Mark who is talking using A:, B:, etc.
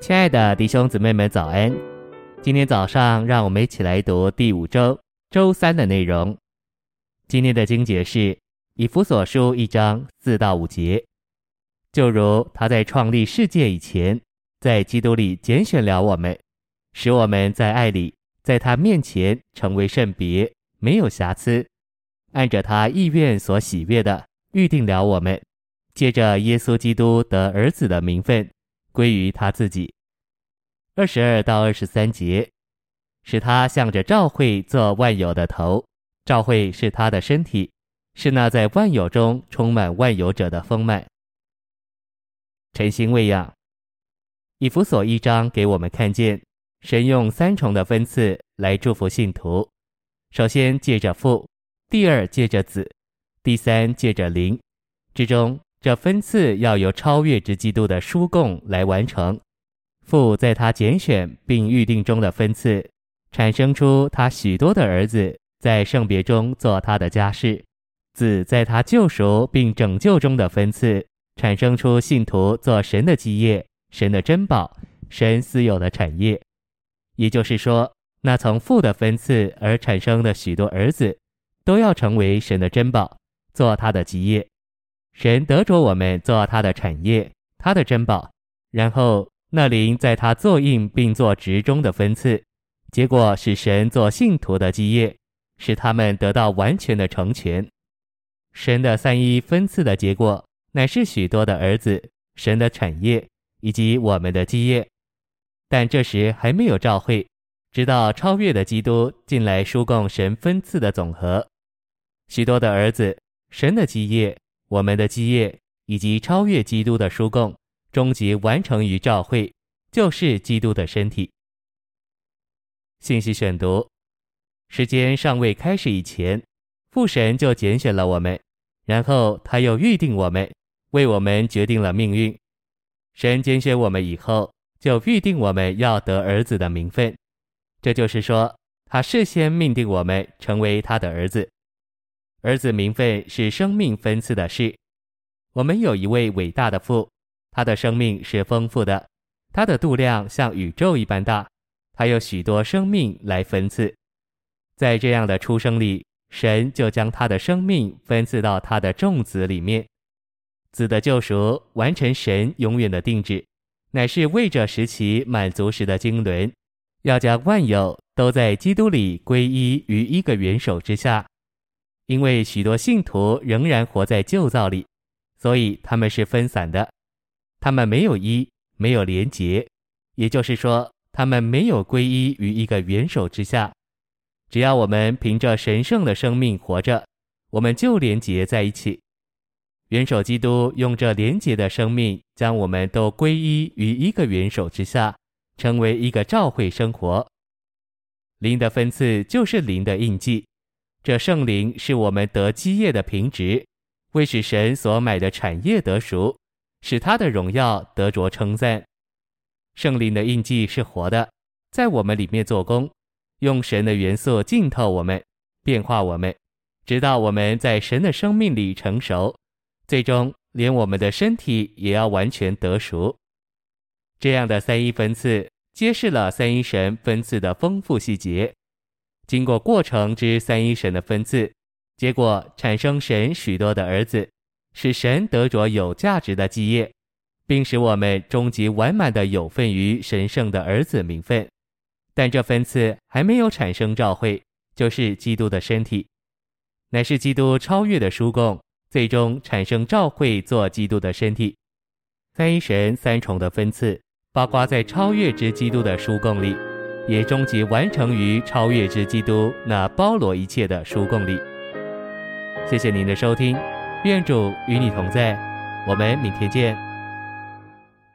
A: 亲爱的弟兄姊妹们，早安！今天早上，让我们一起来读第五周周三的内容。今天的经节是以弗所书一章四到五节。就如他在创立世界以前，在基督里拣选了我们，使我们在爱里，在他面前成为圣别，没有瑕疵，按着他意愿所喜悦的，预定了我们，借着耶稣基督得儿子的名分，归于他自己。二十二到二十三节，使他向着教会做万有的头，教会是他的身体，是那在万有中充满万有者的丰满。晨星喂养，以弗所一章给我们看见，神用三重的分赐来祝福信徒。首先借着父，第二借着子，第三借着灵。之中，这分赐要由超越之基督的书供来完成。父在他拣选并预定中的分赐，产生出他许多的儿子，在圣别中做他的家事；子在他救赎并拯救中的分赐，产生出信徒做神的基业、神的珍宝、神私有的产业。也就是说，那从父的分赐而产生的许多儿子，都要成为神的珍宝，做他的基业。神得着我们做他的产业、他的珍宝，然后。那灵在他作印并作职中的分赐，结果使神做信徒的基业，使他们得到完全的成全。神的三一分赐的结果，乃是许多的儿子、神的产业以及我们的基业。但这时还没有召会，直到超越的基督进来输供神分赐的总和。许多的儿子、神的基业、我们的基业以及超越基督的书供。终极完成于教会，就是基督的身体。信息选读：时间尚未开始以前，父神就拣选了我们，然后他又预定我们，为我们决定了命运。神拣选我们以后，就预定我们要得儿子的名分。这就是说，他事先命定我们成为他的儿子。儿子名分是生命分赐的事。我们有一位伟大的父。他的生命是丰富的，他的度量像宇宙一般大，他有许多生命来分赐。在这样的出生里，神就将他的生命分赐到他的众子里面。子的救赎完成神永远的定制，乃是为着使其满足时的经纶，要将万有都在基督里归一于一个元首之下。因为许多信徒仍然活在旧造里，所以他们是分散的。他们没有一，没有连结，也就是说，他们没有归依于一个元首之下。只要我们凭着神圣的生命活着，我们就连结在一起。元首基督用这连结的生命，将我们都归依于一个元首之下，成为一个召会生活。灵的分赐就是灵的印记，这圣灵是我们得基业的凭据，为使神所买的产业得熟。使他的荣耀得着称赞。圣灵的印记是活的，在我们里面做工，用神的元素浸透我们，变化我们，直到我们在神的生命里成熟，最终连我们的身体也要完全得熟。这样的三一分赐，揭示了三一神分赐的丰富细节。经过过程之三一神的分赐，结果产生神许多的儿子。使神得着有价值的基业，并使我们终极完满的有份于神圣的儿子名分。但这分赐还没有产生召会，就是基督的身体，乃是基督超越的书供，最终产生召会做基督的身体。三一神三重的分赐，包括在超越之基督的书供里，也终极完成于超越之基督那包罗一切的书供里。谢谢您的收听。愿主与你同在，我们明天见。